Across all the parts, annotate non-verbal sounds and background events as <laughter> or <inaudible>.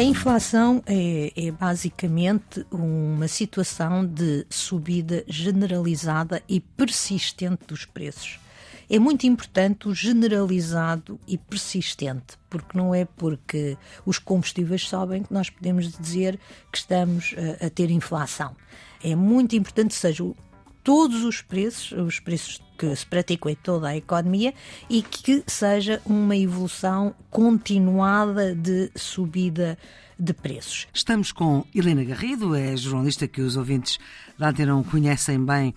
A inflação é, é, basicamente uma situação de subida generalizada e persistente dos preços. É muito importante o generalizado e persistente, porque não é porque os combustíveis sobem que nós podemos dizer que estamos a, a ter inflação. É muito importante que sejam todos os preços, os preços que se praticam em toda a economia e que seja uma evolução continuada de subida de preços. Estamos com Helena Garrido, é jornalista que os ouvintes da Antena conhecem bem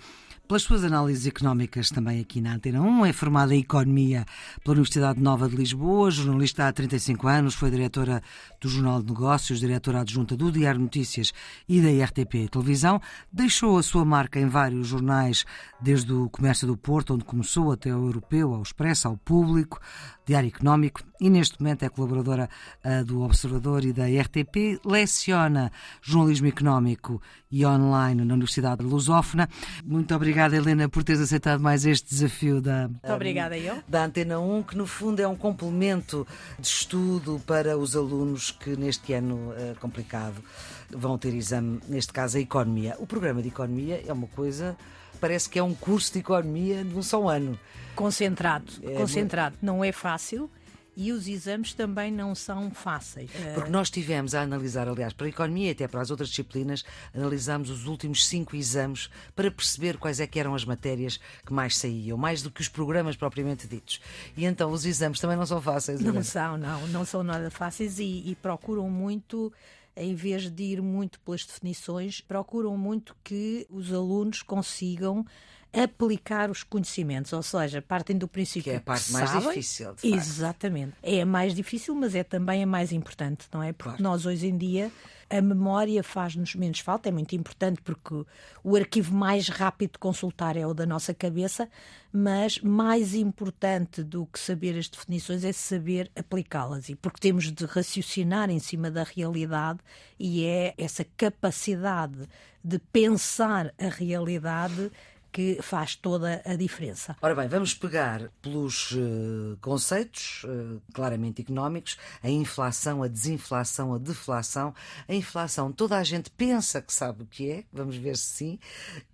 pelas suas análises económicas também aqui na Antena 1. É formada em Economia pela Universidade Nova de Lisboa, jornalista há 35 anos, foi diretora do Jornal de Negócios, diretora adjunta do Diário Notícias e da RTP Televisão. Deixou a sua marca em vários jornais, desde o Comércio do Porto, onde começou, até ao Europeu, ao Expresso, ao Público, Diário Económico e neste momento é colaboradora uh, do Observador e da RTP. Leciona jornalismo económico e online na Universidade Lusófona. Muito obrigada, Helena, por teres aceitado mais este desafio da, Muito obrigada, eu. da Antena 1, que no fundo é um complemento de estudo para os alunos que neste ano uh, complicado vão ter exame, neste caso a Economia. O programa de Economia é uma coisa parece que é um curso de economia de um só ano. Concentrado, é concentrado. Não é fácil e os exames também não são fáceis. Porque nós tivemos a analisar, aliás, para a economia e até para as outras disciplinas, analisámos os últimos cinco exames para perceber quais é que eram as matérias que mais saíam, mais do que os programas propriamente ditos. E então os exames também não são fáceis. Não são, não, não são nada fáceis e, e procuram muito em vez de ir muito pelas definições, procuram muito que os alunos consigam aplicar os conhecimentos, ou seja, partem do princípio que é a parte mais sabem. difícil. De Exatamente. É a mais difícil, mas é também a mais importante, não é? Porque claro. nós hoje em dia a memória faz-nos menos falta, é muito importante porque o arquivo mais rápido de consultar é o da nossa cabeça, mas mais importante do que saber as definições é saber aplicá-las, e porque temos de raciocinar em cima da realidade e é essa capacidade de pensar a realidade que faz toda a diferença. Ora bem, vamos pegar pelos uh, conceitos uh, claramente económicos, a inflação, a desinflação, a deflação. A inflação, toda a gente pensa que sabe o que é, vamos ver se sim,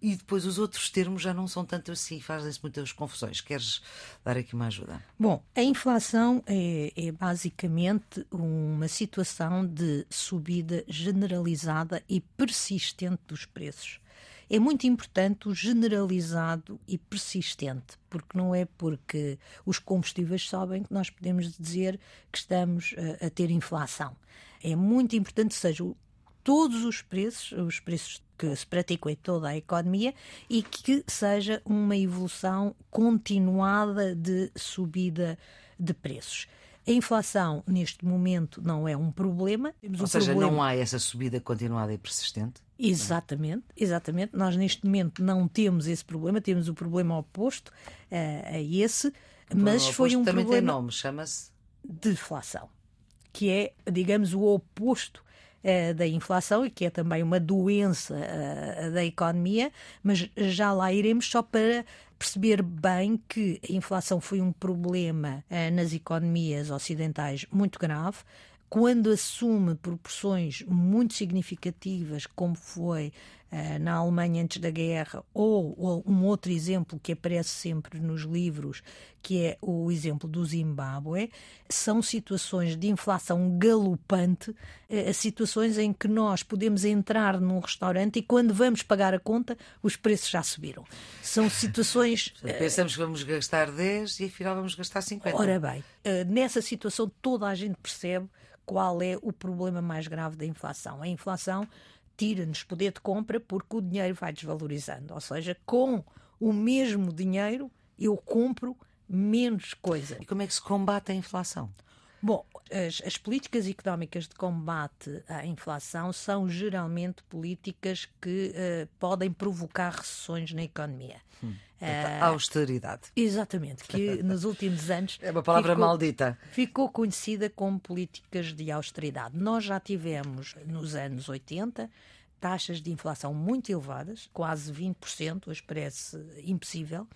e depois os outros termos já não são tanto assim, fazem-se muitas confusões. Queres dar aqui uma ajuda? Bom, a inflação é, é basicamente uma situação de subida generalizada e persistente dos preços é muito importante o generalizado e persistente, porque não é porque os combustíveis sobem que nós podemos dizer que estamos a, a ter inflação. É muito importante que sejam todos os preços, os preços que se praticam em toda a economia e que seja uma evolução continuada de subida de preços. A inflação, neste momento, não é um problema. Temos Ou um seja, problema... não há essa subida continuada e persistente? Exatamente, exatamente. Nós, neste momento, não temos esse problema, temos o problema oposto uh, a esse, mas foi um também problema. tem nome, chama-se? Deflação, que é, digamos, o oposto uh, da inflação e que é também uma doença uh, da economia, mas já lá iremos só para perceber bem que a inflação foi um problema uh, nas economias ocidentais muito grave. Quando assume proporções muito significativas, como foi uh, na Alemanha antes da guerra, ou, ou, um outro exemplo que aparece sempre nos livros, que é o exemplo do Zimbábue, são situações de inflação galopante, uh, situações em que nós podemos entrar num restaurante e quando vamos pagar a conta, os preços já subiram. São situações. <laughs> Uh, Pensamos que vamos gastar 10 e afinal vamos gastar 50. Ora bem, nessa situação toda a gente percebe qual é o problema mais grave da inflação. A inflação tira-nos poder de compra porque o dinheiro vai desvalorizando. Ou seja, com o mesmo dinheiro eu compro menos coisa. E como é que se combate a inflação? Bom, as, as, políticas económicas de combate à inflação são geralmente políticas que uh, podem provocar recessões na economia. Hum. Uh, austeridade. Exatamente, que <laughs> nos últimos anos. É uma palavra ficou, maldita. Ficou conhecida como políticas de austeridade. Nós já tivemos, nos anos 80, taxas de inflação muito elevadas, quase 20%, hoje parece impossível.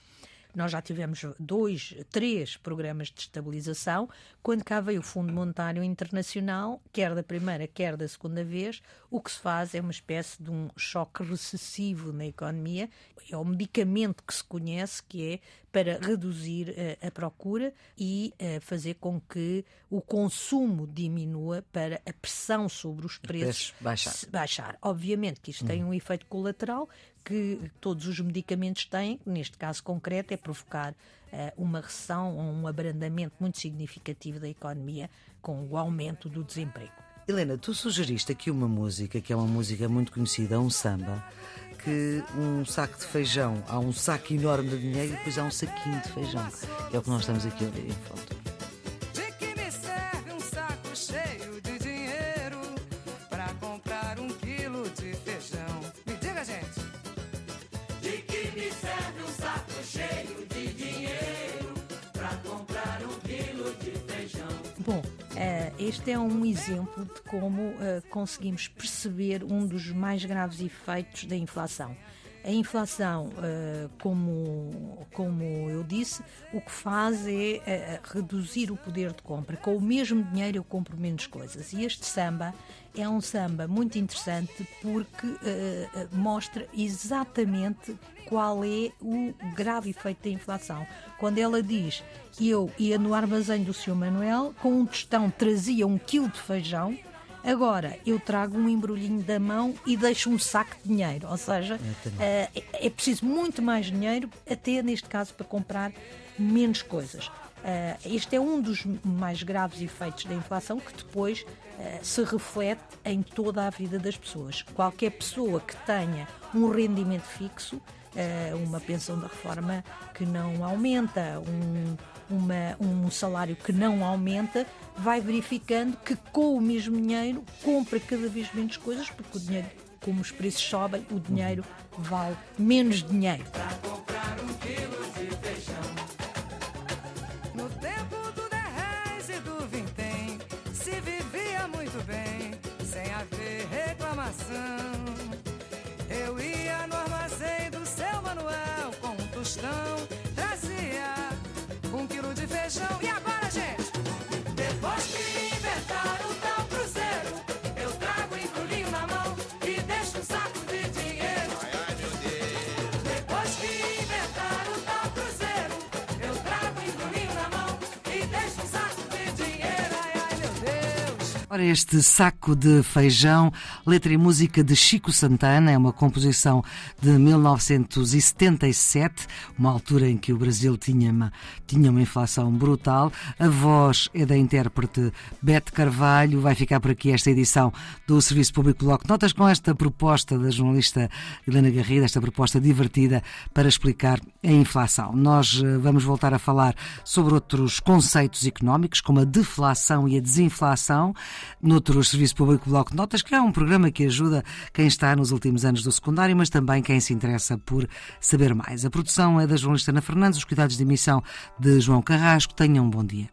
Nós já tivemos dois, três programas de estabilização. Quando cá veio o Fundo Monetário Internacional, quer da primeira, quer da segunda vez, o que se faz é uma espécie de um choque recessivo na economia. É o medicamento que se conhece que é para reduzir uh, a procura e uh, fazer com que o consumo diminua para a pressão sobre os preços baixar. baixar. Obviamente que isto tem um efeito colateral que todos os medicamentos têm, neste caso concreto, é provocar uh, uma recessão ou um abrandamento muito significativo da economia com o aumento do desemprego. Helena, tu sugeriste aqui uma música que é uma música muito conhecida, um samba, que um saco de feijão, há um saco enorme de dinheiro e depois há um saquinho de feijão. É o que nós estamos aqui a ouvir em foto. Este é um exemplo de como uh, conseguimos perceber um dos mais graves efeitos da inflação. A inflação, uh, como, como eu disse, o que faz é uh, reduzir o poder de compra. Com o mesmo dinheiro eu compro menos coisas. E este samba é um samba muito interessante porque mostra exatamente qual é o grave efeito da inflação. Quando ela diz eu ia no armazém do Sr. Manuel, com um tostão trazia um quilo de feijão, agora eu trago um embrulhinho da mão e deixo um saco de dinheiro. Ou seja, é, é preciso muito mais dinheiro, até neste caso para comprar menos coisas. Uh, este é um dos mais graves efeitos da inflação que depois uh, se reflete em toda a vida das pessoas. Qualquer pessoa que tenha um rendimento fixo uma pensão da reforma que não aumenta, um, uma, um salário que não aumenta, vai verificando que com o mesmo dinheiro compra cada vez menos coisas, porque o dinheiro, como os preços sobem, o dinheiro vale menos dinheiro. Comprar um quilo de feijão. No tempo Ora, este saco de feijão, letra e música de Chico Santana, é uma composição de 1977, uma altura em que o Brasil tinha uma, tinha uma inflação brutal. A voz é da intérprete Bete Carvalho. Vai ficar por aqui esta edição do Serviço Público Bloco Notas com esta proposta da jornalista Helena Garrido, esta proposta divertida para explicar a inflação. Nós eh, vamos voltar a falar sobre outros conceitos económicos, como a deflação e a desinflação, noutro Serviço Público Bloco Notas, que é um programa que ajuda quem está nos últimos anos do secundário, mas também quem se interessa por saber mais. A produção é da jornalista Ana Fernandes, os cuidados de emissão de João Carrasco. Tenham um bom dia.